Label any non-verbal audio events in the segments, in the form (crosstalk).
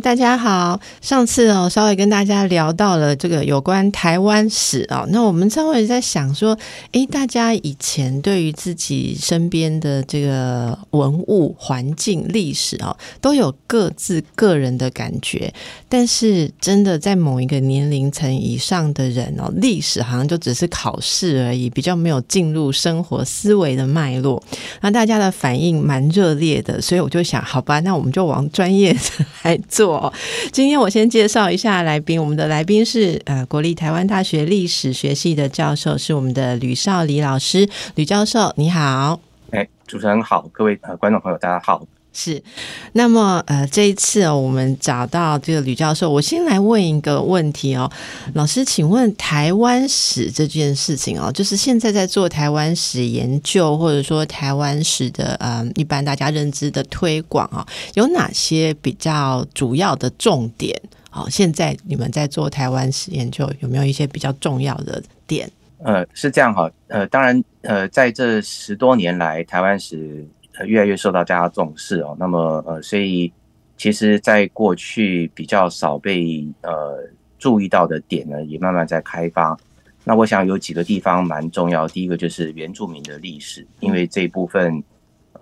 大家好，上次哦稍微跟大家聊到了这个有关台湾史哦，那我们稍微在想说，诶，大家以前对于自己身边的这个文物、环境、历史哦，都有各自个人的感觉，但是真的在某一个年龄层以上的人哦，历史好像就只是考试而已，比较没有进入生活思维的脉络。那大家的反应蛮热烈的，所以我就想，好吧，那我们就往专业 (laughs) 来做。我，今天我先介绍一下来宾。我们的来宾是呃国立台湾大学历史学系的教授，是我们的吕少礼老师。吕教授，你好。哎，主持人好，各位呃观众朋友，大家好。是，那么呃，这一次哦，我们找到这个吕教授，我先来问一个问题哦，老师，请问台湾史这件事情哦，就是现在在做台湾史研究，或者说台湾史的呃，一般大家认知的推广啊，有哪些比较主要的重点？哦，现在你们在做台湾史研究，有没有一些比较重要的点？呃，是这样哈，呃，当然，呃，在这十多年来，台湾史。越来越受到大家重视哦，那么呃，所以其实，在过去比较少被呃注意到的点呢，也慢慢在开发。那我想有几个地方蛮重要，第一个就是原住民的历史，因为这一部分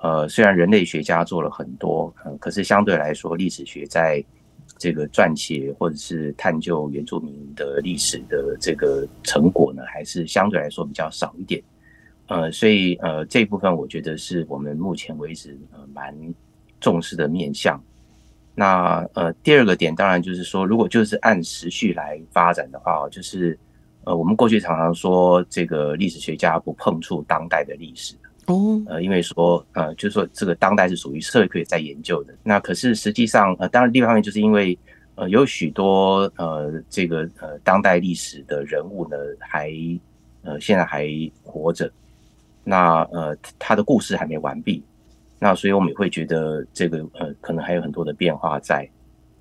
呃，虽然人类学家做了很多，呃，可是相对来说，历史学在这个撰写或者是探究原住民的历史的这个成果呢，还是相对来说比较少一点。呃，所以呃，这一部分我觉得是我们目前为止呃蛮重视的面向。那呃，第二个点当然就是说，如果就是按时序来发展的话，就是呃，我们过去常常说这个历史学家不碰触当代的历史哦，呃，因为说呃，就是说这个当代是属于社会科学在研究的。那可是实际上呃，当然另一方面就是因为呃，有许多呃这个呃当代历史的人物呢，还呃现在还活着。那呃，他的故事还没完毕，那所以我们也会觉得这个呃，可能还有很多的变化在。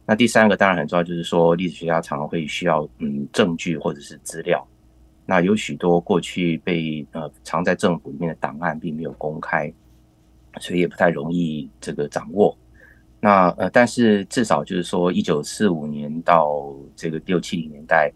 那第三个当然很重要，就是说历史学家常常会需要嗯证据或者是资料。那有许多过去被呃藏在政府里面的档案并没有公开，所以也不太容易这个掌握。那呃，但是至少就是说，一九四五年到这个六七零年代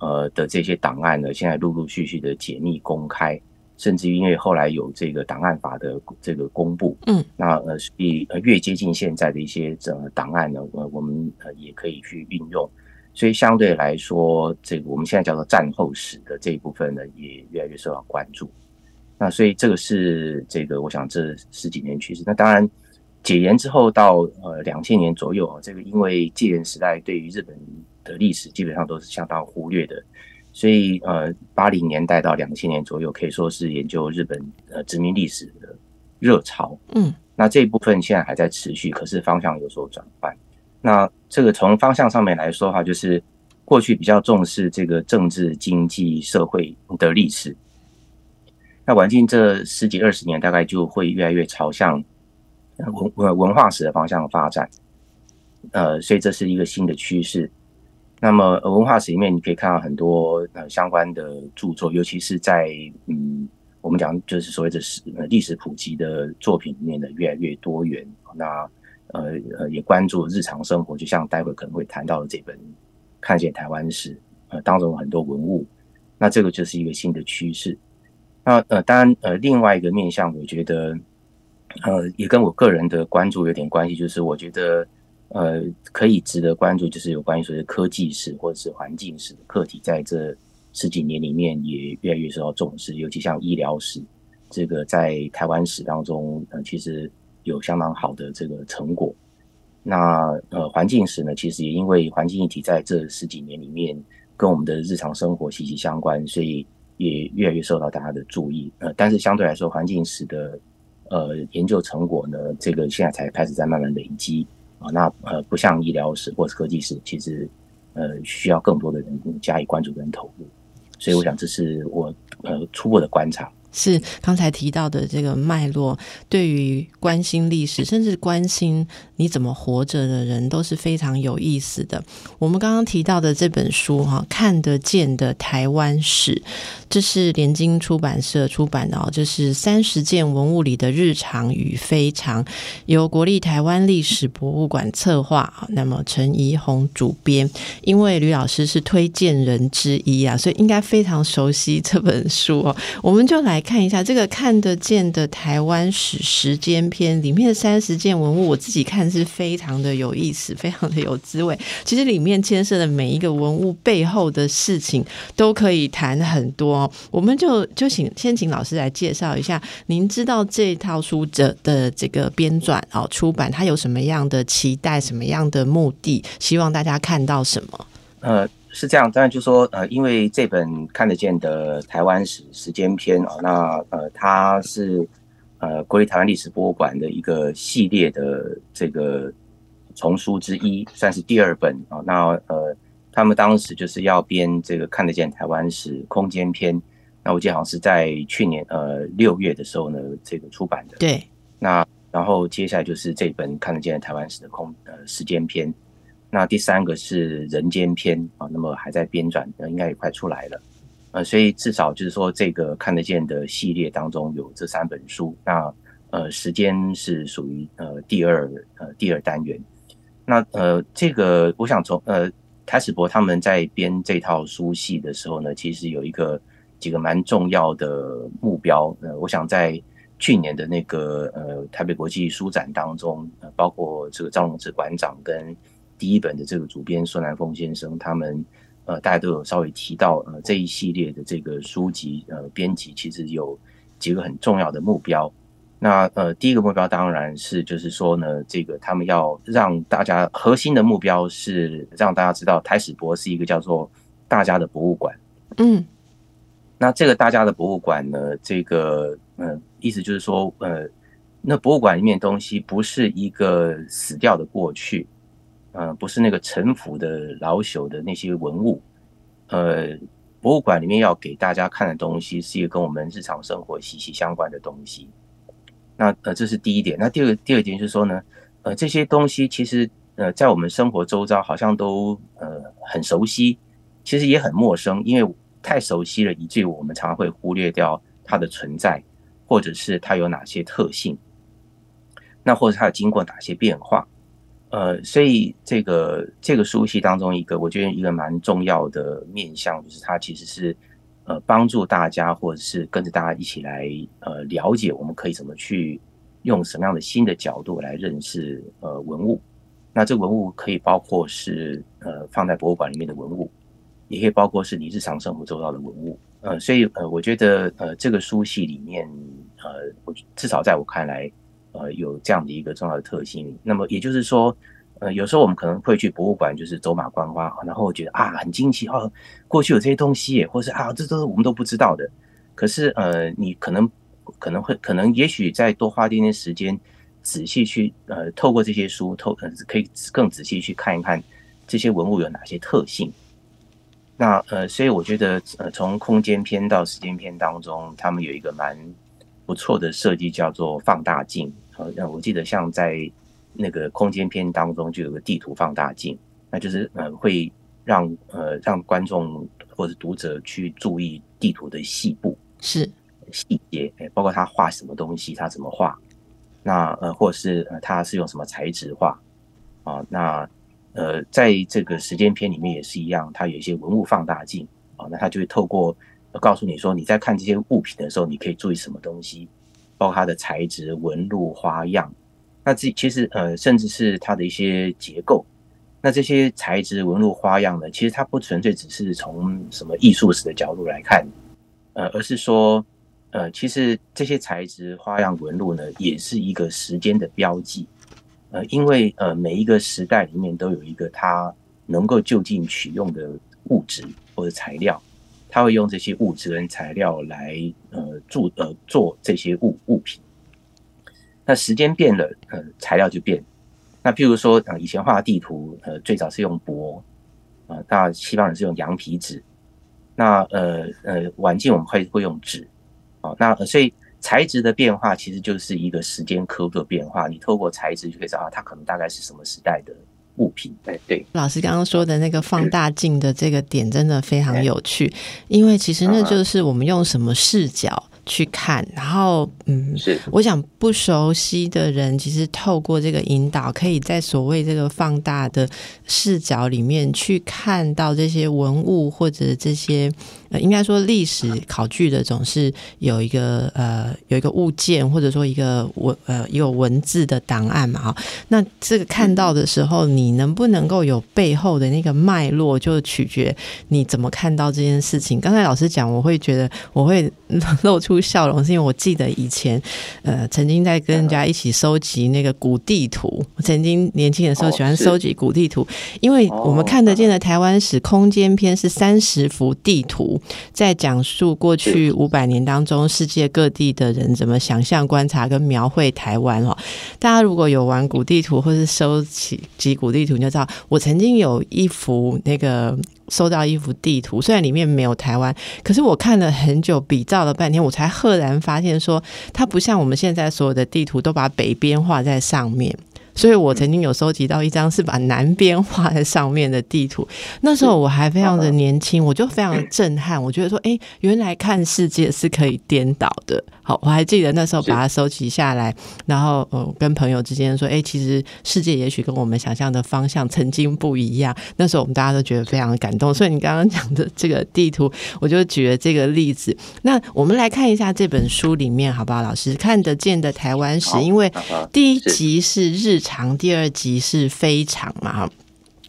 呃的这些档案呢，现在陆陆续续的解密公开。甚至于因为后来有这个档案法的这个公布，嗯，那呃，所以呃越接近现在的一些这档案呢，呃，我们呃也可以去运用，所以相对来说，这个我们现在叫做战后史的这一部分呢，也越来越受到关注。那所以这个是这个，我想这十几年趋势。那当然解严之后到呃两千年左右，这个因为戒严时代对于日本的历史基本上都是相当忽略的。所以，呃，八零年代到两千年左右，可以说是研究日本呃殖民历史的热潮。嗯，那这一部分现在还在持续，可是方向有所转换。那这个从方向上面来说的话，就是过去比较重视这个政治、经济、社会的历史，那晚近这十几二十年，大概就会越来越朝向文文文化史的方向发展。呃，所以这是一个新的趋势。那么文化史里面，你可以看到很多呃相关的著作，尤其是在嗯，我们讲就是所谓的史历史普及的作品里面的越来越多元。那呃呃也关注日常生活，就像待会可能会谈到的这本《看见台湾史》呃当中很多文物，那这个就是一个新的趋势。那呃当然呃另外一个面向，我觉得呃也跟我个人的关注有点关系，就是我觉得。呃，可以值得关注，就是有关于所谓科技史或者是环境史的课题，在这十几年里面也越来越受到重视。尤其像医疗史，这个在台湾史当中，呃，其实有相当好的这个成果。那呃，环境史呢，其实也因为环境议题在这十几年里面跟我们的日常生活息息相关，所以也越来越受到大家的注意。呃，但是相对来说，环境史的呃研究成果呢，这个现在才开始在慢慢累积。啊，那呃，不像医疗史或者科技史，其实呃需要更多的人加以关注跟投入，所以我想这是我呃初步的观察。是刚才提到的这个脉络，对于关心历史，甚至关心你怎么活着的人，都是非常有意思的。我们刚刚提到的这本书哈，看得见的台湾史，这是联经出版社出版的哦，这是三十件文物里的日常与非常，由国立台湾历史博物馆策划，那么陈怡红主编，因为吕老师是推荐人之一啊，所以应该非常熟悉这本书哦，我们就来。看一下这个看得见的台湾史时间篇里面的三十件文物，我自己看是非常的有意思，非常的有滋味。其实里面牵涉的每一个文物背后的事情都可以谈很多。我们就就请先请老师来介绍一下，您知道这套书者的这个编撰哦出版，它有什么样的期待，什么样的目的，希望大家看到什么？呃。是这样，当然就说，呃，因为这本看得见的台湾史时间篇啊，那呃，它是呃国立台湾历史博物馆的一个系列的这个丛书之一，算是第二本啊。那呃，他们当时就是要编这个看得见台湾史空间篇，那我记得好像是在去年呃六月的时候呢，这个出版的。对。那然后接下来就是这本看得见台湾史的空呃时间篇。那第三个是人间篇啊，那么还在编撰，应该也快出来了，呃，所以至少就是说这个看得见的系列当中有这三本书，那呃时间是属于呃第二呃第二单元，那呃这个我想从呃台史博他们在编这套书系的时候呢，其实有一个几个蛮重要的目标，呃，我想在去年的那个呃台北国际书展当中，呃，包括这个张荣志馆长跟第一本的这个主编孙南峰先生，他们呃，大家都有稍微提到呃，这一系列的这个书籍呃，编辑其实有几个很重要的目标。那呃，第一个目标当然是就是说呢，这个他们要让大家核心的目标是让大家知道台史博是一个叫做大家的博物馆。嗯，那这个大家的博物馆呢，这个呃，意思就是说呃，那博物馆里面东西不是一个死掉的过去。呃，不是那个陈腐的老朽的那些文物，呃，博物馆里面要给大家看的东西，是一个跟我们日常生活息息相关的东西。那呃，这是第一点。那第二第二点就是说呢，呃，这些东西其实呃，在我们生活周遭好像都呃很熟悉，其实也很陌生，因为太熟悉了，以至于我们常常会忽略掉它的存在，或者是它有哪些特性，那或者它经过哪些变化。呃，所以这个这个书系当中一个，我觉得一个蛮重要的面向，就是它其实是呃帮助大家，或者是跟着大家一起来呃了解，我们可以怎么去用什么样的新的角度来认识呃文物。那这文物可以包括是呃放在博物馆里面的文物，也可以包括是你日常生活周到的文物。呃，所以呃，我觉得呃这个书系里面呃，我至少在我看来。呃，有这样的一个重要的特性。那么也就是说，呃，有时候我们可能会去博物馆，就是走马观花，然后觉得啊很惊奇哦，过去有这些东西，或是啊这都是我们都不知道的。可是呃，你可能可能会可能也许再多花一点点时间，仔细去呃透过这些书透呃可以更仔细去看一看这些文物有哪些特性。那呃，所以我觉得呃从空间篇到时间篇当中，他们有一个蛮。不错的设计叫做放大镜，好像我记得像在那个空间片当中就有个地图放大镜，那就是呃会让呃让观众或者读者去注意地图的细部是细节，哎，包括他画什么东西，他怎么画，那呃或者是呃他是用什么材质画啊？那呃在这个时间片里面也是一样，它有一些文物放大镜啊，那它就会透过。告诉你说，你在看这些物品的时候，你可以注意什么东西，包括它的材质、纹路、花样。那这其实呃，甚至是它的一些结构。那这些材质、纹路、花样呢，其实它不纯粹只是从什么艺术史的角度来看，呃，而是说，呃，其实这些材质、花样、纹路呢，也是一个时间的标记。呃，因为呃，每一个时代里面都有一个它能够就近取用的物质或者材料。他会用这些物质跟材料来呃做呃做这些物物品。那时间变了，呃，材料就变。那譬如说，呃，以前画地图，呃，最早是用帛，啊，那西方人是用羊皮纸。那呃呃，晚近我们会会用纸，啊，好，那所以材质的变化其实就是一个时间刻度的变化。你透过材质就可以知道啊它可能大概是什么时代的物品。哎，对，老师刚刚说的那个放大镜的这个点真的非常有趣，因为其实那就是我们用什么视角。去看，然后嗯，是我想不熟悉的人，其实透过这个引导，可以在所谓这个放大的视角里面去看到这些文物或者这些呃，应该说历史考据的总是有一个呃有一个物件或者说一个文呃有文字的档案嘛哈。那这个看到的时候，你能不能够有背后的那个脉络，就取决你怎么看到这件事情。刚才老师讲，我会觉得我会 (laughs) 露出。笑容是因为我记得以前，呃，曾经在跟人家一起收集那个古地图。我曾经年轻的时候喜欢收集古地图，因为我们看得见的台湾史空间篇是三十幅地图，在讲述过去五百年当中世界各地的人怎么想象、观察跟描绘台湾哦。大家如果有玩古地图或是收集集古地图，你就知道我曾经有一幅那个。收到一幅地图，虽然里面没有台湾，可是我看了很久，比照了半天，我才赫然发现说，它不像我们现在所有的地图都把北边画在上面。所以我曾经有收集到一张是把南边画在上面的地图，那时候我还非常的年轻，我就非常震撼，我觉得说，哎，原来看世界是可以颠倒的。(laughs) 好，我还记得那时候把它收集下来，然后呃跟朋友之间说，哎，其实世界也许跟我们想象的方向曾经不一样。那时候我们大家都觉得非常的感动。所以你刚刚讲的这个地图，我就举了这个例子。那我们来看一下这本书里面，好不好？老师看得见的台湾史，因为第一集是日常，第二集是非常嘛，哈。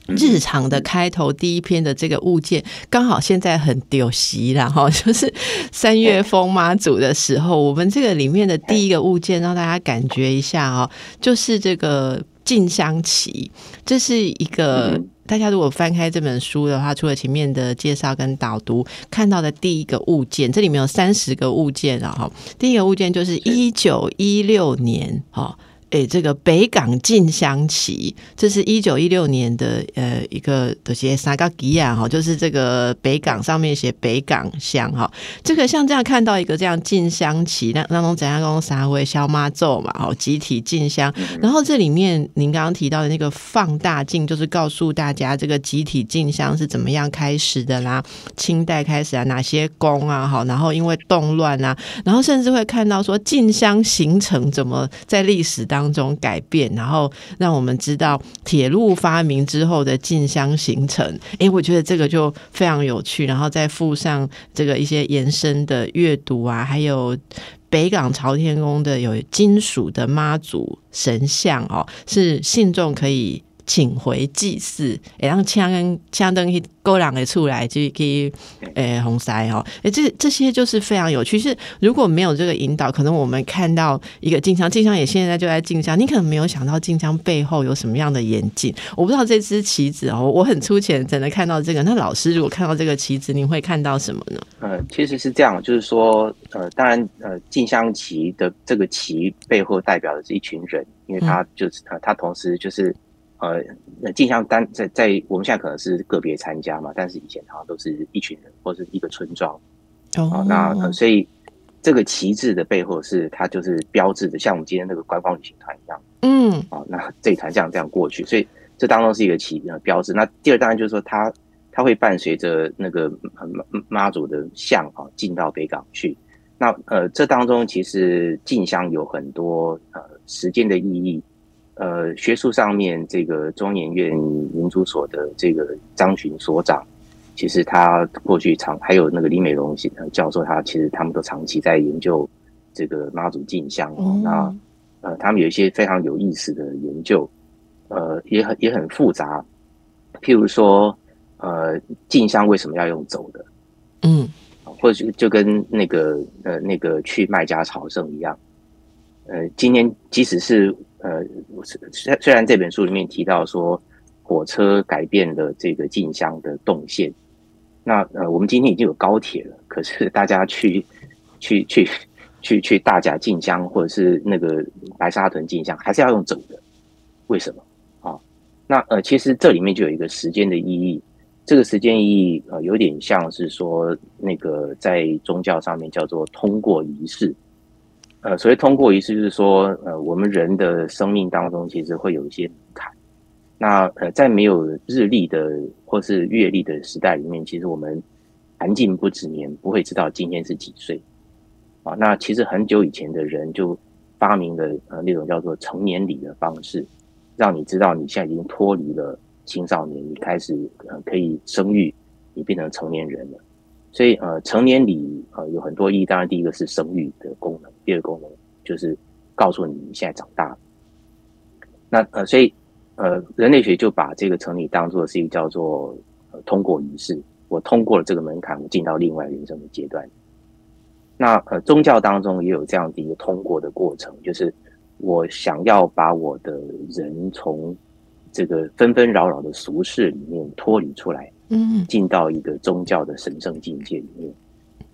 日常的开头第一篇的这个物件，刚好现在很丢席了哈，(laughs) 就是三月风妈祖的时候，我们这个里面的第一个物件，让大家感觉一下哦，就是这个静香旗，这是一个大家如果翻开这本书的话，除了前面的介绍跟导读，看到的第一个物件，这里面有三十个物件了哈，第一个物件就是一九一六年哈。诶，这个北港进香旗，这是一九一六年的呃一个的些沙嘎吉亚哈，就是这个北港上面写北港乡哈。这个像这样看到一个这样进香旗，那那种怎样用三位消妈咒嘛，哦，集体进香。然后这里面您刚刚提到的那个放大镜，就是告诉大家这个集体进香是怎么样开始的啦，清代开始啊，哪些宫啊，好，然后因为动乱啊，然后甚至会看到说进香形成怎么在历史当。当中改变，然后让我们知道铁路发明之后的进香形成。诶，我觉得这个就非常有趣。然后再附上这个一些延伸的阅读啊，还有北港朝天宫的有金属的妈祖神像哦，是信众可以。请回祭祀，诶，让枪跟枪灯去勾两个出来，就可以诶红塞哦，诶，这这些就是非常有趣。是如果没有这个引导，可能我们看到一个镜像，镜像也现在就在镜像，你可能没有想到镜像背后有什么样的严谨。我不知道这只棋子哦，我很粗浅，只能看到这个。那老师如果看到这个棋子，你会看到什么呢？呃，其实是这样，就是说，呃，当然，呃，镜像棋的这个棋背后代表的是一群人，因为他就是他，他同时就是。呃，那镜像单在在我们现在可能是个别参加嘛，但是以前好像都是一群人或者是一个村庄。哦，那所以这个旗帜的背后是它就是标志的，像我们今天那个观光旅行团一样。嗯，啊，那这一团这样这样过去，所以这当中是一个旗呃标志。那第二当然就是说，它它会伴随着那个妈妈祖的像啊进到北港去。那呃，这当中其实进香有很多呃时间的意义。呃，学术上面，这个中研院民族所的这个张群所长，其实他过去长还有那个李美荣教授，他其实他们都长期在研究这个妈祖进香。那呃，他们有一些非常有意思的研究，呃，也很也很复杂。譬如说，呃，进香为什么要用走的？嗯，或者就跟那个呃那个去麦家朝圣一样。呃，今天即使是。呃，虽虽然这本书里面提到说火车改变了这个进香的动线，那呃，我们今天已经有高铁了，可是大家去去去去去大甲进香或者是那个白沙屯进香，还是要用走的，为什么？啊，那呃，其实这里面就有一个时间的意义，这个时间意义呃，有点像是说那个在宗教上面叫做通过仪式。呃，所以通过仪式，就是说呃，我们人的生命当中其实会有一些门槛。那呃，在没有日历的或是月历的时代里面，其实我们寒尽不止年，不会知道今天是几岁。啊，那其实很久以前的人就发明了呃那种叫做成年礼的方式，让你知道你现在已经脱离了青少年，你开始呃可以生育，你变成成年人了。所以呃成年礼呃有很多意义，当然第一个是生育的功能，第二个功能就是告诉你你现在长大了。那呃所以呃人类学就把这个成礼当做是一个叫做呃通过仪式，我通过了这个门槛，我进到另外人生的阶段。那呃，宗教当中也有这样的一个通过的过程，就是我想要把我的人从这个纷纷扰扰的俗世里面脱离出来，嗯，进到一个宗教的神圣境界里面。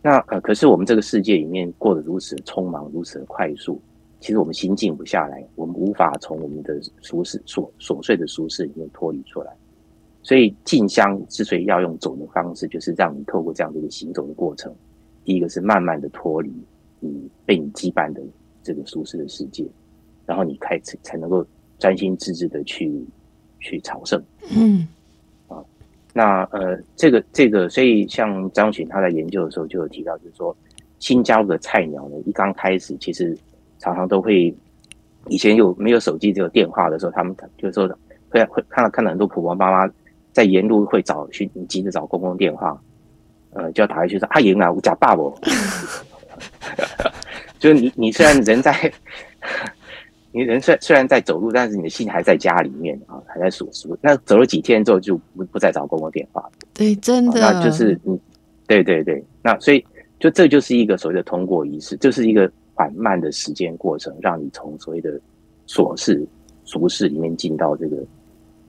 那呃，可是我们这个世界里面过得如此匆忙，如此的快速，其实我们心静不下来，我们无法从我们的俗世琐琐碎的俗世里面脱离出来。所以进香之所以要用走的方式，就是让你透过这样的一个行走的过程。第一个是慢慢的脱离你被你羁绊的这个舒适的世界，然后你开始才能够专心致志的去去朝圣。嗯，啊，那呃，这个这个，所以像张群他在研究的时候就有提到，就是说新加入的菜鸟呢，一刚开始其实常常都会，以前有没有手机只有电话的时候，他们就是说会会看到看到很多婆婆妈妈在沿路会找去急着找公共电话。呃，就要打回去说阿莹啊，我假爸爸，(laughs) 就是你，你虽然人在，你人虽虽然在走路，但是你的心还在家里面啊，还在数数。那走了几天之后，就不不再找公共电话。对，真的，那就是嗯，对对对，那所以就这就是一个所谓的通过仪式，就是一个缓慢的时间过程，让你从所谓的琐事俗事里面进到这个。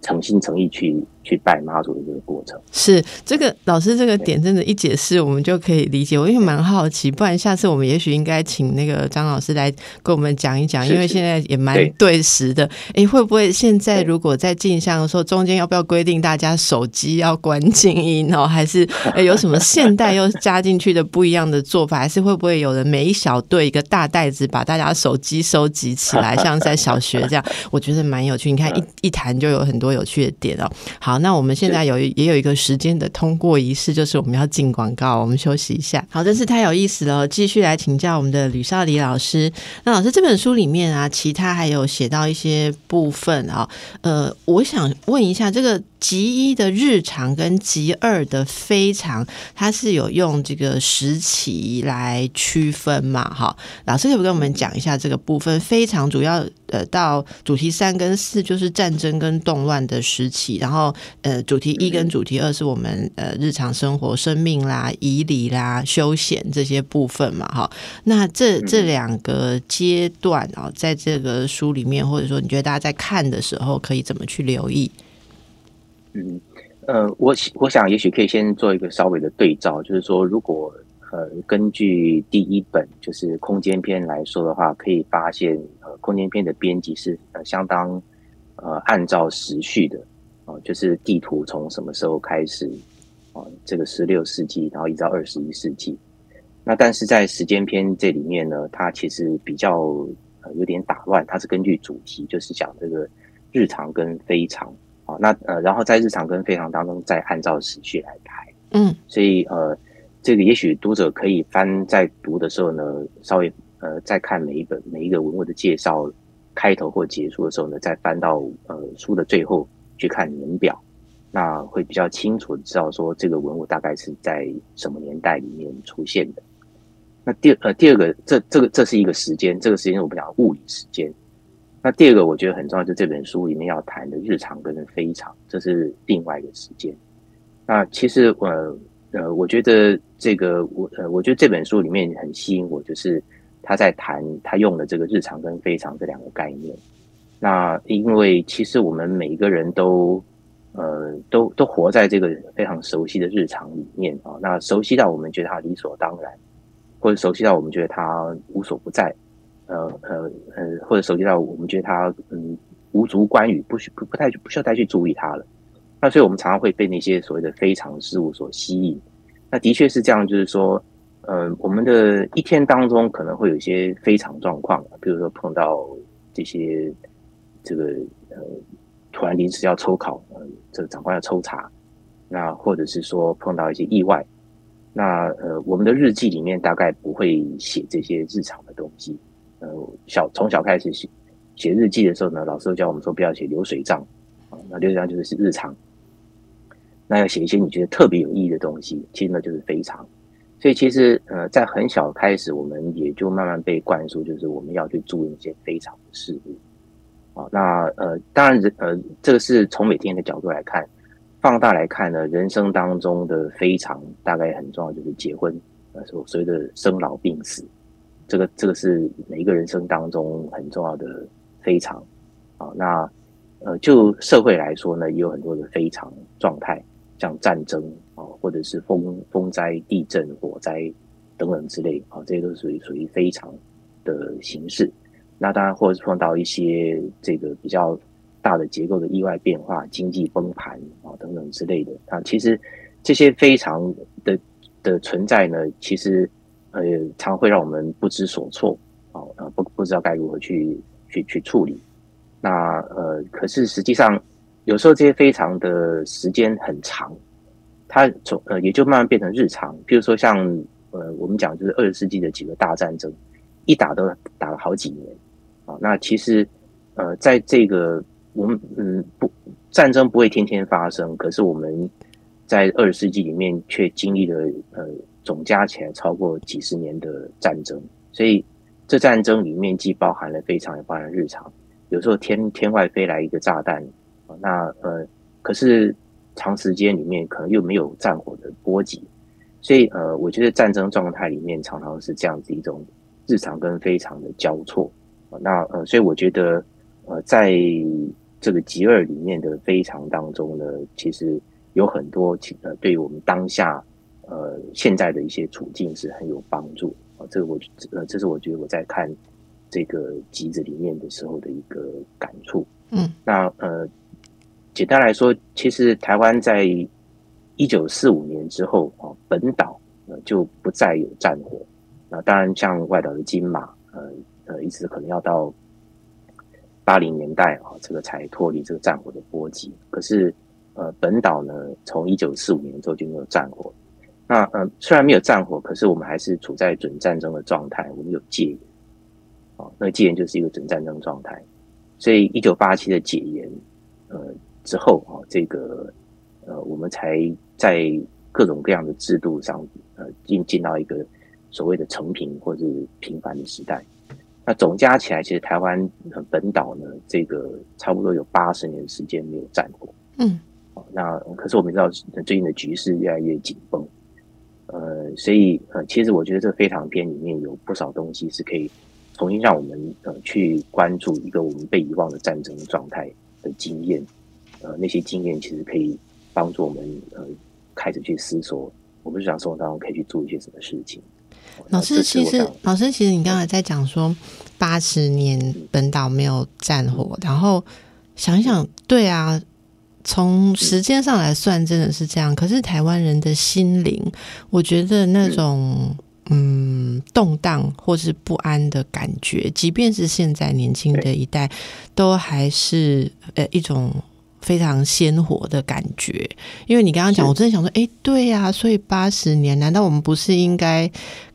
诚心诚意去去拜妈祖的这个过程，是这个老师这个点真的，一解释我们就可以理解。我因为蛮好奇，不然下次我们也许应该请那个张老师来跟我们讲一讲，因为现在也蛮对时的。哎，会不会现在如果在镜像的时候，中间要不要规定大家手机要关静音哦？还是有什么现代又加进去的不一样的做法？还是会不会有人每一小队一个大袋子把大家手机收集起来，像在小学这样？我觉得蛮有趣。你看一一谈就有很多。有趣的点哦，好，那我们现在有也有一个时间的通过仪式，就是我们要进广告，我们休息一下。好，真是太有意思了，继续来请教我们的吕少礼老师。那老师这本书里面啊，其他还有写到一些部分啊，呃，我想问一下这个。极一的日常跟极二的非常，它是有用这个时期来区分嘛？哈，老师可不可以跟我们讲一下这个部分？非常主要呃，到主题三跟四就是战争跟动乱的时期，然后呃，主题一跟主题二是我们呃日常生活、生命啦、仪礼啦、休闲这些部分嘛？哈，那这这两个阶段啊，在这个书里面，或者说你觉得大家在看的时候，可以怎么去留意？嗯，呃，我我想也许可以先做一个稍微的对照，就是说，如果呃根据第一本就是空间篇来说的话，可以发现呃空间篇的编辑是呃相当呃按照时序的啊，就是地图从什么时候开始啊，这个十六世纪，然后一直到二十一世纪。那但是在时间篇这里面呢，它其实比较呃有点打乱，它是根据主题，就是讲这个日常跟非常。哦，那呃，然后在日常跟非常当中再按照时序来排，嗯，所以呃，这个也许读者可以翻在读的时候呢，稍微呃再看每一本每一个文物的介绍开头或结束的时候呢，再翻到呃书的最后去看年表，那会比较清楚的知道说这个文物大概是在什么年代里面出现的。那第二个，我。觉得很重要，就这本书里面要谈的日常跟非常，这是另外一个时间。那其实呃呃，我觉得这个我呃，我觉得这本书里面很吸引我，就是他在谈他用的这个日常跟非常这两个概念。那因为其实我们每一个人都呃都都活在这个非常熟悉的日常里面啊，那熟悉到我们觉得它理所当然，或者熟悉到我们觉得它无所不在。呃呃呃，或者手机上，我们觉得它嗯无足关羽，不需不不太不需要再去注意它了。那所以我们常常会被那些所谓的非常事物所吸引。那的确是这样，就是说，呃，我们的一天当中可能会有一些非常状况，比如说碰到这些这个呃突然临时要抽考，呃，这个长官要抽查，那或者是说碰到一些意外，那呃我们的日记里面大概不会写这些日常的东西。呃，小从小开始写写日记的时候呢，老师教我们说不要写流水账啊，那流水账就是是日常。那要写一些你觉得特别有意义的东西，其实呢就是非常。所以其实呃，在很小开始，我们也就慢慢被灌输，就是我们要去注意一些非常的事物。啊，那呃，当然人呃，这个是从每天的角度来看，放大来看呢，人生当中的非常大概很重要，就是结婚，呃，所所谓的生老病死，这个这个是每一个人生当中很重要的非常。啊，那呃，就社会来说呢，也有很多的非常状态。像战争啊，或者是风风灾、地震、火灾等等之类啊，这些都属于属于非常的形式。那当然，或者是碰到一些这个比较大的结构的意外变化、经济崩盘啊等等之类的啊，其实这些非常的的存在呢，其实呃常会让我们不知所措啊，呃不不知道该如何去去去处理。那呃，可是实际上。有时候这些非常的时间很长，它从呃也就慢慢变成日常。譬如说像呃我们讲就是二十世纪的几个大战争，一打都打了好几年啊。那其实呃在这个我们嗯不战争不会天天发生，可是我们在二十世纪里面却经历了呃总加起来超过几十年的战争。所以这战争里面既包含了非常也包含日常。有时候天天外飞来一个炸弹。那呃，可是长时间里面可能又没有战火的波及，所以呃，我觉得战争状态里面常常是这样子一种日常跟非常的交错。那呃，所以我觉得呃，在这个极二里面的非常当中呢，其实有很多呃，对于我们当下呃现在的一些处境是很有帮助啊。这个我呃，这是我觉得我在看这个集子里面的时候的一个感触。嗯，那呃。简单来说，其实台湾在一九四五年之后啊，本岛呃就不再有战火。那当然，像外岛的金马，呃呃，一直可能要到八零年代啊，这个才脱离这个战火的波及。可是呃，本岛呢，从一九四五年之后就没有战火。那呃，虽然没有战火，可是我们还是处在准战争的状态。我们有戒严，哦，那戒严就是一个准战争状态。所以一九八七的解严，呃。之后啊，这个呃，我们才在各种各样的制度上，呃，进进到一个所谓的成平或者平凡的时代。那总加起来，其实台湾本岛呢，这个差不多有八十年时间没有战火。嗯，那可是我们知道最近的局势越来越紧绷，呃，所以呃，其实我觉得这非常篇里面有不少东西是可以重新让我们呃去关注一个我们被遗忘的战争状态的经验。呃，那些经验其实可以帮助我们呃开始去思索，我们日常生活当中可以去做一些什么事情。老师，其实老师，其实你刚才在讲说八十年本岛没有战火，然后想一想，对啊，从时间上来算真的是这样。可是台湾人的心灵，我觉得那种嗯动荡或是不安的感觉，即便是现在年轻的一代，都还是呃一种。非常鲜活的感觉，因为你刚刚讲，我真的想说，哎，对呀，所以八十年，难道我们不是应该？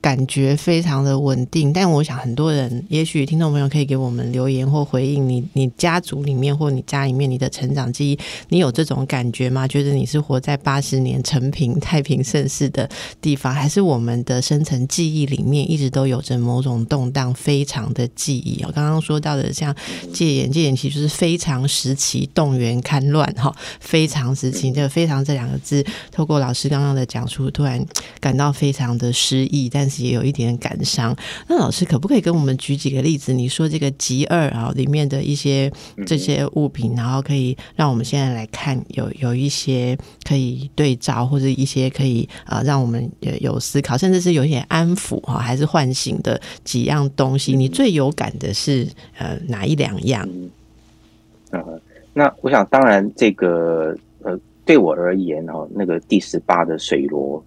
感觉非常的稳定，但我想很多人，也许听众朋友可以给我们留言或回应，你你家族里面或你家里面你的成长记忆，你有这种感觉吗？觉得你是活在八十年成平太平盛世的地方，还是我们的深层记忆里面一直都有着某种动荡非常的记忆？我刚刚说到的像戒严，戒严其实就是非常时期动员戡乱哈，非常时期，这个非常这两个字，透过老师刚刚的讲述，突然感到非常的失意，但是。也有一点感伤。那老师可不可以跟我们举几个例子？你说这个吉二啊，里面的一些这些物品，然后可以让我们现在来看，有有一些可以对照，或者一些可以啊，让我们有有思考，甚至是有一点安抚哈，还是唤醒的几样东西。你最有感的是呃哪一两样？呃，那我想当然这个呃对我而言哈，那个第十八的水罗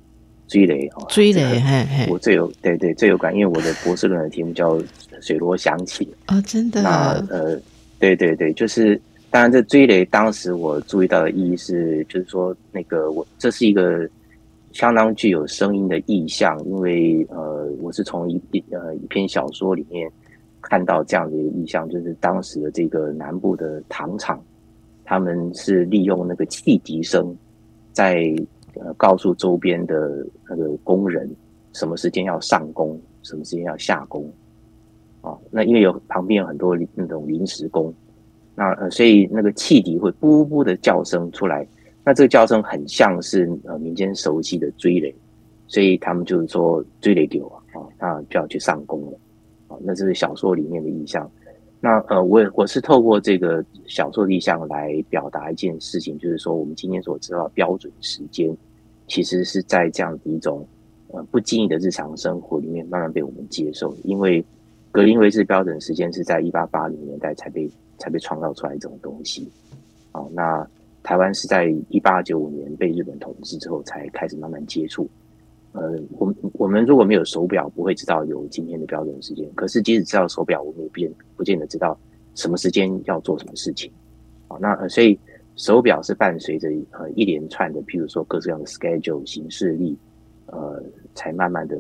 追雷啊，追雷，嘿嘿，我最有对对最有感，因为我的博士论文题目叫水罗响起哦，真的，那呃，对对对，就是当然这追雷当时我注意到的意义是，就是说那个我这是一个相当具有声音的意象，因为呃，我是从一一呃一篇小说里面看到这样的一个意象，就是当时的这个南部的糖厂。他们是利用那个汽笛声，在呃告诉周边的那个工人什么时间要上工，什么时间要下工，啊，那因为有旁边有很多那种临时工，那呃所以那个汽笛会噗噗的叫声出来，那这个叫声很像是呃民间熟悉的追雷，所以他们就是说追雷给我啊，那就要去上工了，啊，那这是小说里面的意象。那呃，我我是透过这个小说立项来表达一件事情，就是说我们今天所知道标准时间，其实是在这样的一种呃不经意的日常生活里面慢慢被我们接受。因为格林威治标准时间是在一八八零年代才被才被创造出来这种东西。哦，那台湾是在一八九五年被日本统治之后才开始慢慢接触。呃，我们我们如果没有手表，不会知道有今天的标准时间。可是即使知道手表，我们也不不见得知道什么时间要做什么事情。啊，那所以手表是伴随着呃一连串的，譬如说各式各样的 schedule 形式力，呃，才慢慢的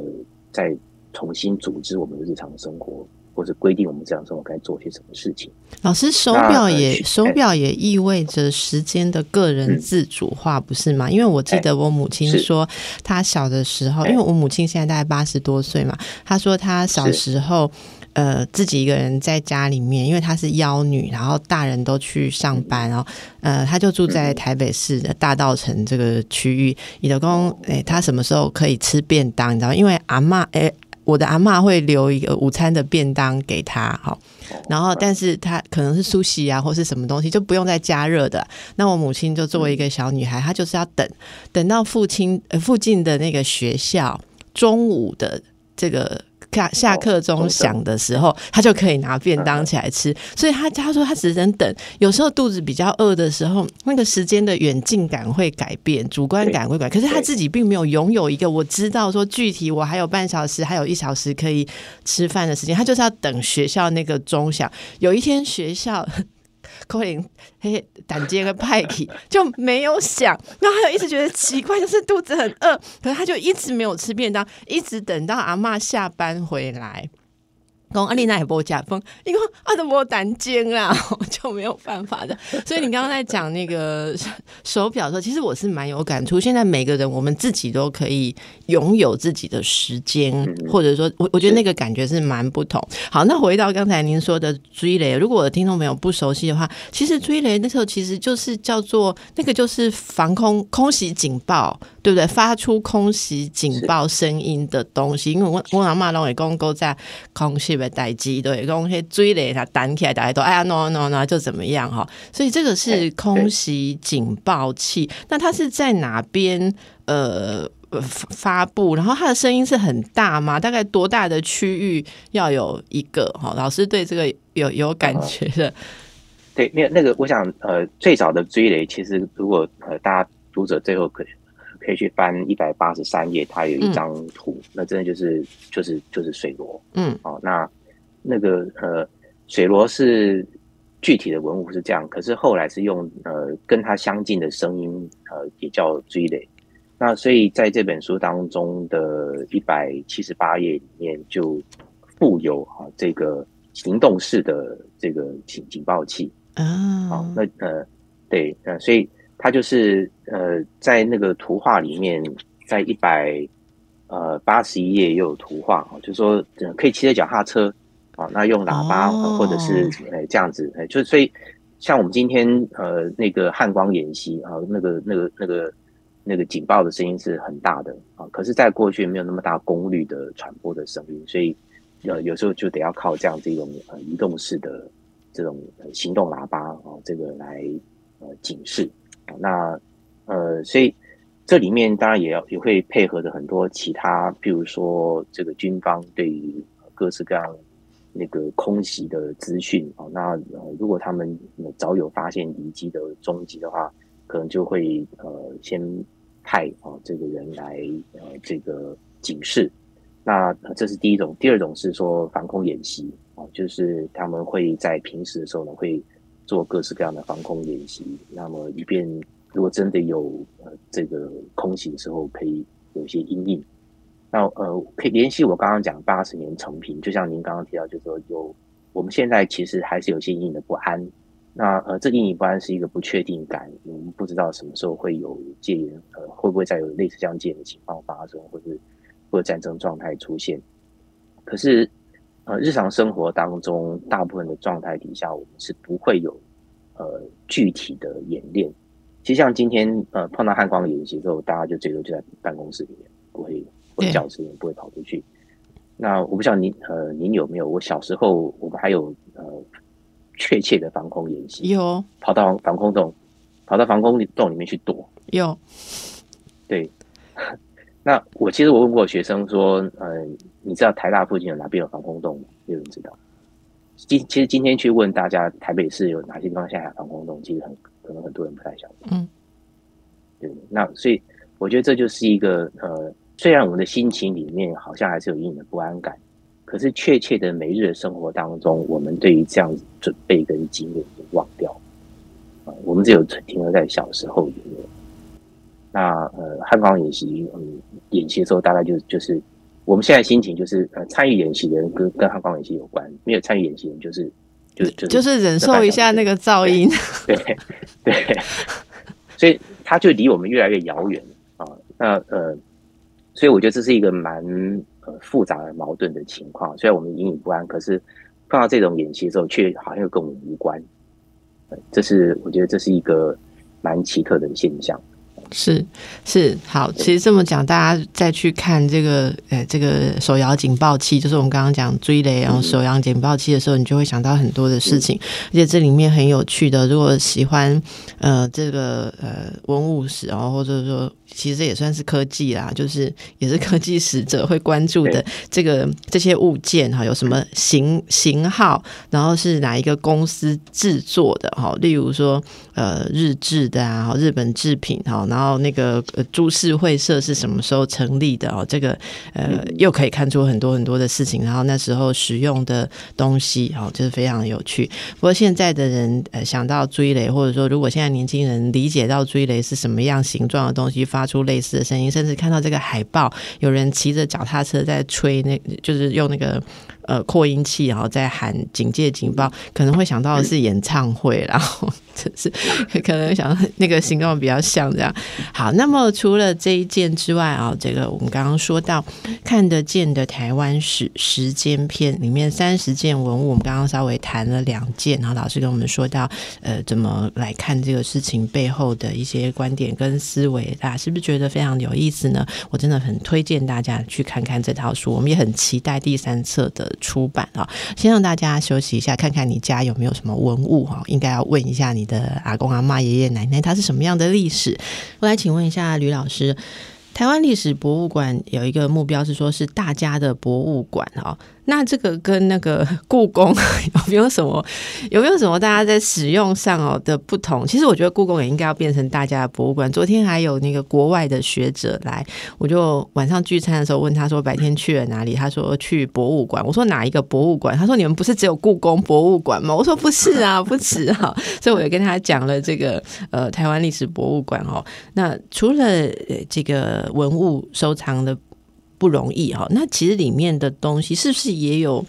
再重新组织我们的日常生活。或者规定我们这样生活该做些什么事情。老师，手表也手表也意味着时间的个人自主化，不是吗？因为我记得我母亲说，她小的时候，因为我母亲现在大概八十多岁嘛，她说她小时候，呃，自己一个人在家里面，因为她是妖女，然后大人都去上班，然后呃，她就住在台北市的大道城这个区域。你的公，哎，她什么时候可以吃便当？你知道，因为阿妈，哎。我的阿妈会留一个午餐的便当给他，好，然后但是他可能是苏洗啊，或是什么东西，就不用再加热的。那我母亲就作为一个小女孩，她就是要等等到父亲呃附近的那个学校中午的这个。下下课钟响的时候，他就可以拿便当起来吃。所以他他说他只能等，有时候肚子比较饿的时候，那个时间的远近感会改变，主观感会改。可是他自己并没有拥有一个我知道说具体我还有半小时，还有一小时可以吃饭的时间。他就是要等学校那个钟响。有一天学校。可能嘿胆结个派气 (laughs) 就没有想，然后他就一直觉得奇怪，就是肚子很饿，可是他就一直没有吃便当，一直等到阿妈下班回来。讲阿丽娜也播假风，因为阿德波胆尖啊，(laughs) 就没有办法的。所以你刚刚在讲那个手表的时候，其实我是蛮有感触。现在每个人我们自己都可以拥有自己的时间，或者说，我我觉得那个感觉是蛮不同。好，那回到刚才您说的追雷，如果我的听众朋友不熟悉的话，其实追雷那时候其实就是叫做那个就是防空空袭警报。对不对？发出空袭警报声音的东西，因为我我阿妈拢会讲，勾在空袭的待机，对，讲些追雷它弹起来，大家都哎呀，no no no，就怎么样哈？所以这个是空袭警报器。那它是在哪边呃发布？然后它的声音是很大吗？大概多大的区域要有一个？哈，老师对这个有有感觉的？对，没有那个，我想呃，最早的追雷，其实如果呃大家读者最后可以。可以去翻一百八十三页，它有一张图，那真的就是就是就是水螺，嗯，哦，那那个呃水螺是具体的文物是这样，可是后来是用呃跟它相近的声音，呃也叫追雷，那所以在这本书当中的一百七十八页里面就附有啊这个行动式的这个警警报器。啊，好，那呃对，呃所以。它就是呃，在那个图画里面，在一百呃八十一页也有图画啊，就是说可以骑着脚踏车啊，那用喇叭或者是哎这样子哎，就所以像我们今天呃那个汉光演习啊，那个那个那个那个警报的声音是很大的啊，可是，在过去没有那么大功率的传播的声音，所以呃有时候就得要靠这样这种呃移动式的这种行动喇叭啊，这个来呃警示。那呃，所以这里面当然也要也会配合着很多其他，比如说这个军方对于各式各样那个空袭的资讯啊。那呃，如果他们早有发现敌机的踪迹的话，可能就会呃先派啊这个人来呃这个警示。那这是第一种，第二种是说防空演习啊，就是他们会在平时的时候呢会做各式各样的防空演习，那么以便如果真的有呃这个空袭的时候，可以有一些阴影。那呃可以联系我刚刚讲八十年成平，就像您刚刚提到，就是说有我们现在其实还是有些阴影的不安。那呃这阴影不安是一个不确定感，我们不知道什么时候会有戒严，呃会不会再有类似这样戒严的情况发生，或者。或战争状态出现，可是呃，日常生活当中大部分的状态底下，我们是不会有呃具体的演练。其实像今天呃碰到汉光演习之后，大家就最多就在办公室里面，不会或者教室里面不会跑出去。那我不知道您呃您有没有？我小时候我们还有呃确切的防空演习，有跑到防空洞，跑到防空洞里面去躲，有对。(laughs) 那我其实我问过学生说，嗯，你知道台大附近有哪边有防空洞吗？没有人知道。今其实今天去问大家，台北市有哪些地方现在有防空洞，其实很可能很多人不太晓得。嗯，对。那所以我觉得这就是一个呃，虽然我们的心情里面好像还是有一定的不安感，可是确切的每日的生活当中，我们对于这样准备跟经验已经忘掉啊，我们只有停留在小时候里面。那呃，汉光演习，嗯，演习的时候大概就就是我们现在心情就是呃，参与演习的人跟跟汉光演习有关，没有参与演习的人就是就是就就是忍受一下那个噪音，对对，所以他就离我们越来越遥远啊。那呃，所以我觉得这是一个蛮呃复杂的矛盾的情况。虽然我们隐隐不安，可是碰到这种演习的时候，却好像又跟我们无关。这是我觉得这是一个蛮奇特的现象。是是好，其实这么讲，大家再去看这个，呃，这个手摇警报器，就是我们刚刚讲追雷，然后手摇警报器的时候，你就会想到很多的事情，而且这里面很有趣的。如果喜欢呃这个呃文物史，然后或者说。其实也算是科技啦，(laughs) 就是也是科技使者会关注的这个这些物件哈，有什么型型号，然后是哪一个公司制作的哈？例如说呃日制的啊，日本制品哈，然后那个株式会社是什么时候成立的哦？这个呃又可以看出很多很多的事情，然后那时候使用的东西哦，就是非常有趣。不过现在的人呃想到追雷，或者说如果现在年轻人理解到追雷是什么样形状的东西发。出类似的声音，甚至看到这个海报，有人骑着脚踏车在吹，那就是用那个。呃，扩音器，然后在喊警戒警报，可能会想到的是演唱会，然后这是可能想那个形状比较像这样。好，那么除了这一件之外啊，这个我们刚刚说到看得见的台湾史时间片里面三十件文物，我们刚刚稍微谈了两件，然后老师跟我们说到呃，怎么来看这个事情背后的一些观点跟思维，大家是不是觉得非常有意思呢？我真的很推荐大家去看看这套书，我们也很期待第三册的。出版啊，先让大家休息一下，看看你家有没有什么文物哈，应该要问一下你的阿公阿妈、爷爷奶奶，他是什么样的历史。我来请问一下吕老师，台湾历史博物馆有一个目标是说，是大家的博物馆哈。那这个跟那个 (laughs) 故宫 (laughs) 有没有什么有没有什么大家在使用上哦的不同？其实我觉得故宫也应该要变成大家的博物馆。昨天还有那个国外的学者来，我就晚上聚餐的时候问他说白天去了哪里？他说去博物馆。我说哪一个博物馆？他说你们不是只有故宫博物馆吗？我说不是啊，不止哈。(laughs) 所以我也跟他讲了这个呃台湾历史博物馆哦。那除了这个文物收藏的。不容易哈，那其实里面的东西是不是也有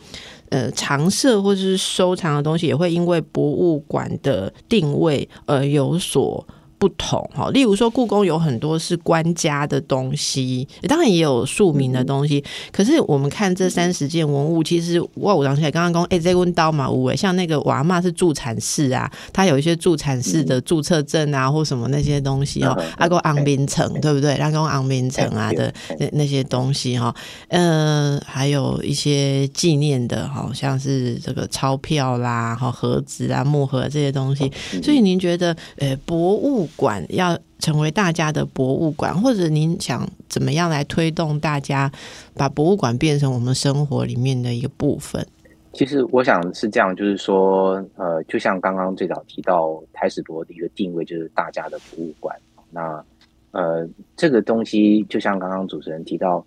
呃常设或者是收藏的东西，也会因为博物馆的定位而有所。不同哈，例如说故宫有很多是官家的东西，当然也有庶民的东西。可是我们看这三十件文物，其实哇我想起来刚刚讲，哎，这根刀嘛，无诶，像那个娃嘛是助产士啊，他有一些助产士的注册证啊，或什么那些东西哦，阿公昂明城对不对？阿公昂明城啊的那那些东西哈，呃，还有一些纪念的，好像是这个钞票啦、哈盒子啊、木盒这些东西。所以您觉得，呃，博物馆要成为大家的博物馆，或者您想怎么样来推动大家把博物馆变成我们生活里面的一个部分？其实我想是这样，就是说，呃，就像刚刚最早提到台史博的一个定位，就是大家的博物馆。那呃，这个东西就像刚刚主持人提到，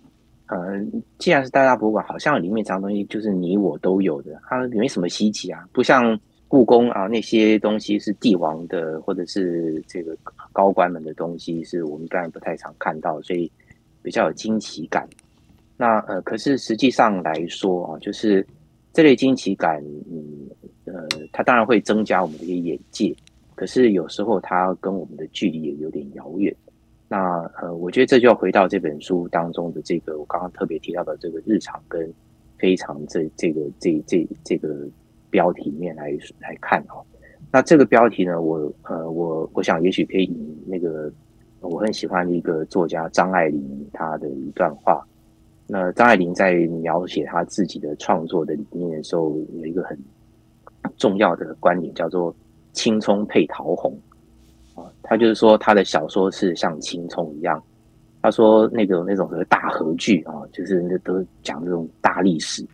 呃，既然是大家博物馆，好像里面藏东西就是你我都有的，它没什么稀奇啊，不像故宫啊那些东西是帝王的或者是这个高官们的东西，是我们当然不太常看到，所以比较有惊奇感。那呃，可是实际上来说啊，就是这类惊奇感，嗯呃，它当然会增加我们的一些眼界，可是有时候它跟我们的距离也有点遥远。那呃，我觉得这就要回到这本书当中的这个我刚刚特别提到的这个日常跟非常这这个这这这个标题面来来看哦。那这个标题呢，我呃我我想也许可以以那个我很喜欢的一个作家张爱玲她的一段话。那张爱玲在描写她自己的创作的理念的时候，有一个很重要的观点，叫做“青葱配桃红”。啊，他就是说他的小说是像青葱一样。他说那个那种的大合剧啊，就是那都讲这种大历史，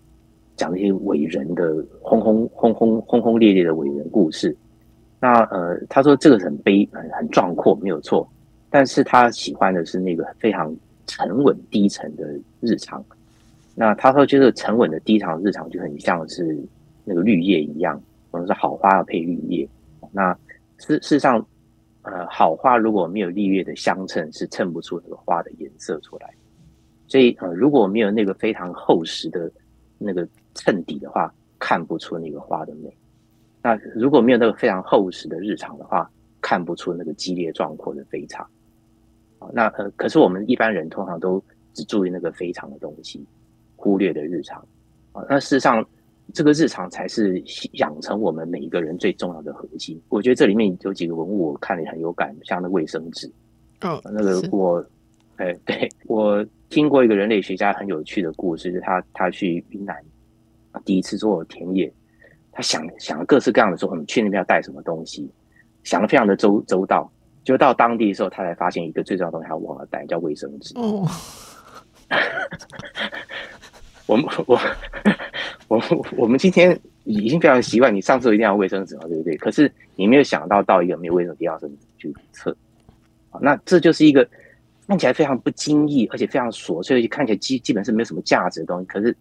讲那些伟人的轰轰轰轰轰轰烈烈的伟人故事。那呃，他说这个很悲很很壮阔，没有错。但是他喜欢的是那个非常。沉稳低沉的日常，那他说，就是沉稳的低沉日常就很像是那个绿叶一样，可能是好花要配绿叶。那事事实上，呃，好花如果没有绿叶的相衬，是衬不出那个花的颜色出来。所以，呃，如果没有那个非常厚实的那个衬底的话，看不出那个花的美。那如果没有那个非常厚实的日常的话，看不出那个激烈壮阔的非常。那呃，可是我们一般人通常都只注意那个非常的东西，忽略的日常啊。那事实上，这个日常才是养成我们每一个人最重要的核心。我觉得这里面有几个文物，我看了很有感，像那卫生纸。哦，那个我，哎，对我听过一个人类学家很有趣的故事，就是他他去云南第一次做田野，他想想了各式各样的说，嗯，去那边要带什么东西，想的非常的周周到。就到当地的时候，他才发现一个最重要的东西，他忘了带，叫卫生纸。哦，(laughs) 我们我我我们今天已经非常习惯，你上厕所一定要卫生纸嘛，对不对？可是你没有想到到一个没有卫生纸地方时去测，那这就是一个看起来非常不经意，而且非常琐碎，看起来基基本是没有什么价值的东西。可是，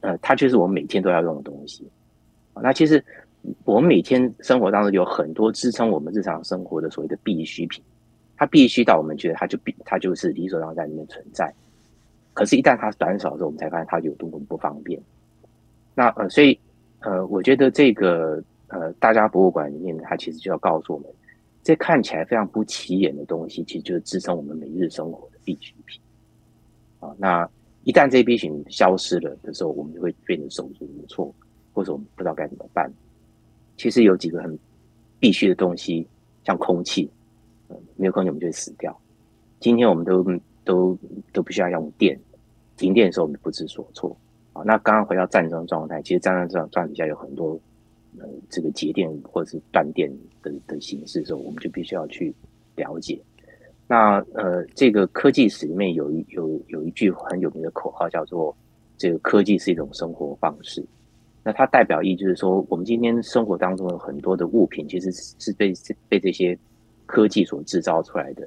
呃，它就是我们每天都要用的东西。那其实。我们每天生活当中有很多支撑我们日常生活的所谓的必需品，它必须到我们觉得它就必它就是理所当然在里面存在。可是，一旦它短少的时候，我们才发现它有多么不方便。那呃，所以呃，我觉得这个呃，大家博物馆里面，它其实就要告诉我们，这看起来非常不起眼的东西，其实就是支撑我们每日生活的必需品。啊，那一旦这一批群消失了的时候，我们就会变得手足无措，或者我们不知道该怎么办。其实有几个很必须的东西，像空气，没有空气我们就会死掉。今天我们都都都不需要用电，停电的时候我们不知所措。啊，那刚刚回到战争状态，其实战争状状底下有很多呃这个节电或者是断电的的形式的时候，我们就必须要去了解。那呃，这个科技史里面有一有有一句很有名的口号，叫做“这个科技是一种生活方式”。那它代表意就是说，我们今天生活当中有很多的物品，其实是被被这些科技所制造出来的。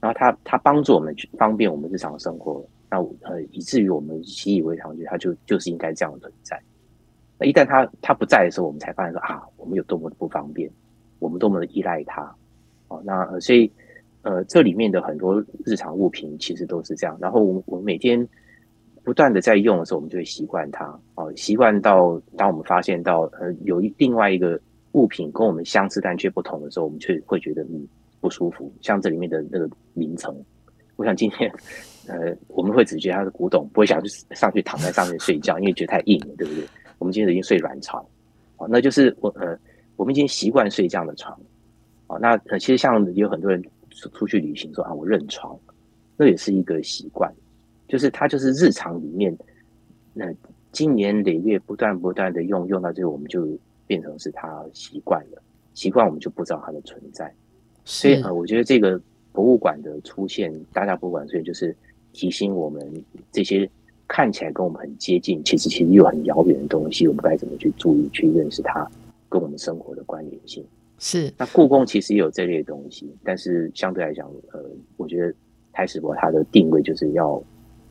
然后它它帮助我们去方便我们日常生活，那呃以至于我们习以为常，觉得它就就是应该这样存在。那一旦它它不在的时候，我们才发现说啊，我们有多么的不方便，我们多么的依赖它。哦，那所以呃这里面的很多日常物品其实都是这样。然后我我们每天。不断的在用的时候，我们就会习惯它哦，习惯到当我们发现到呃有一另外一个物品跟我们相似但却不同的时候，我们却会觉得嗯不舒服。像这里面的那个名层，我想今天呃我们会只觉得它是古董，不会想去上去躺在上面睡觉，因为觉得太硬了，对不对？我们今天已经睡软床，哦，那就是我呃我们已经习惯睡这样的床，哦，那呃其实像有很多人出出去旅行说啊我认床，那也是一个习惯。就是它就是日常里面，那经年累月不断不断的用用到最后，我们就变成是它习惯了，习惯我们就不知道它的存在。所以呃，我觉得这个博物馆的出现，大家博物馆所以就是提醒我们这些看起来跟我们很接近，其实其实又很遥远的东西，我们该怎么去注意去认识它跟我们生活的关联性？是。那故宫其实也有这类东西，但是相对来讲，呃，我觉得台史博它的定位就是要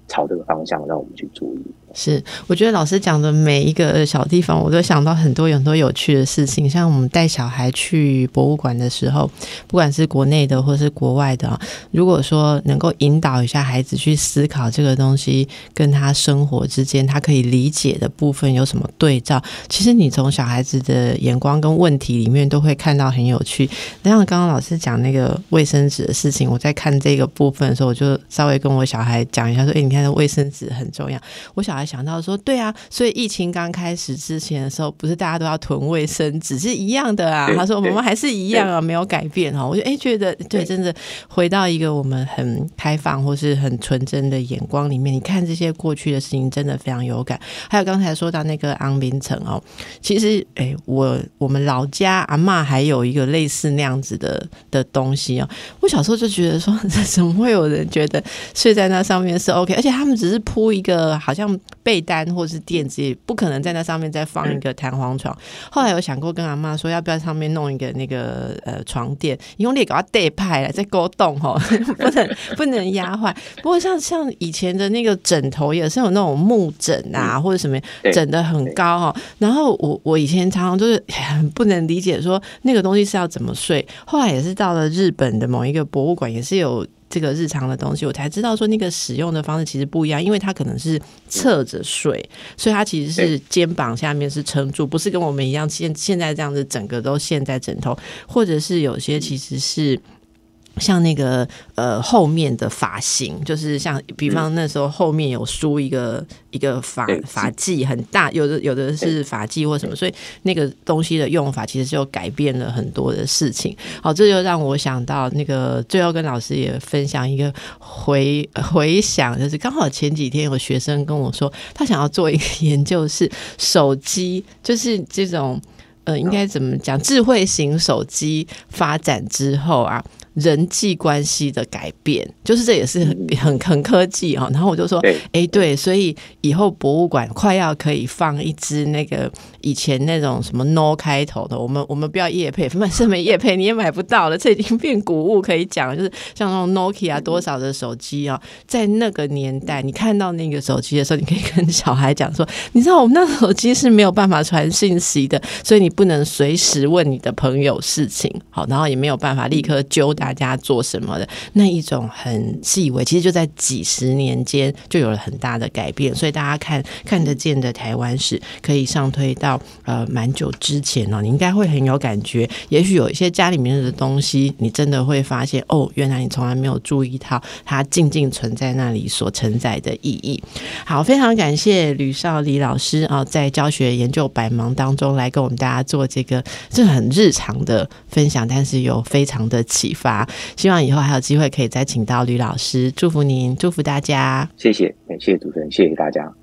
朝这个方向让我们去注意。是，我觉得老师讲的每一个小地方，我都想到很多很多有趣的事情。像我们带小孩去博物馆的时候，不管是国内的或是国外的，如果说能够引导一下孩子去思考这个东西跟他生活之间，他可以理解的部分有什么对照，其实你从小孩子的眼光跟问题里面都会看到很有趣。那像刚刚老师讲那个卫生纸的事情，我在看这个部分的时候，我就稍微跟我小孩讲一下，说：“哎，你看，卫生纸很重要。”我小孩。想到说，对啊，所以疫情刚开始之前的时候，不是大家都要囤卫生纸，是一样的啊。他说我们还是一样啊，没有改变哈。我就哎觉得，对，真的回到一个我们很开放或是很纯真的眼光里面，你看这些过去的事情，真的非常有感。还有刚才说到那个昂滨城哦，其实哎，我我们老家阿妈还有一个类似那样子的的东西哦。我小时候就觉得说，(laughs) 怎么会有人觉得睡在那上面是 OK？而且他们只是铺一个好像。被单或是垫子也不可能在那上面再放一个弹簧床。后来有想过跟阿妈说，要不要上面弄一个那个呃床垫，用力给它带派了，在勾动哈，(laughs) 不能不能压坏。不过像像以前的那个枕头也是有那种木枕啊，或者什么枕的很高哈。然后我我以前常常就是很不能理解说那个东西是要怎么睡。后来也是到了日本的某一个博物馆，也是有。这个日常的东西，我才知道说那个使用的方式其实不一样，因为它可能是侧着睡，所以它其实是肩膀下面是撑住，不是跟我们一样现现在这样子整个都陷在枕头，或者是有些其实是。像那个呃后面的发型，就是像比方那时候后面有梳一个一个发发髻很大，有的有的是发髻或什么，所以那个东西的用法其实就改变了很多的事情。好，这就让我想到那个最后跟老师也分享一个回回想，就是刚好前几天有学生跟我说，他想要做一个研究，是手机，就是这种呃应该怎么讲，智慧型手机发展之后啊。人际关系的改变，就是这也是很很很科技哈。然后我就说，哎，对，所以以后博物馆快要可以放一只那个以前那种什么 No 开头的，我们我们不要叶配，反正没叶配你也买不到了，这已经变古物可以讲了。就是像那种 Nokia 多少的手机啊，在那个年代，你看到那个手机的时候，你可以跟小孩讲说，你知道我们那手机是没有办法传信息的，所以你不能随时问你的朋友事情，好，然后也没有办法立刻揪。大家做什么的那一种很细微，其实就在几十年间就有了很大的改变。所以大家看看得见的台湾史，可以上推到呃蛮久之前哦，你应该会很有感觉。也许有一些家里面的东西，你真的会发现哦，原来你从来没有注意到它静静存在那里所承载的意义。好，非常感谢吕少李老师啊，在教学研究百忙当中来跟我们大家做这个这很日常的分享，但是有非常的启发。希望以后还有机会可以再请到吕老师，祝福您，祝福大家，谢谢，感谢主持人，谢谢大家。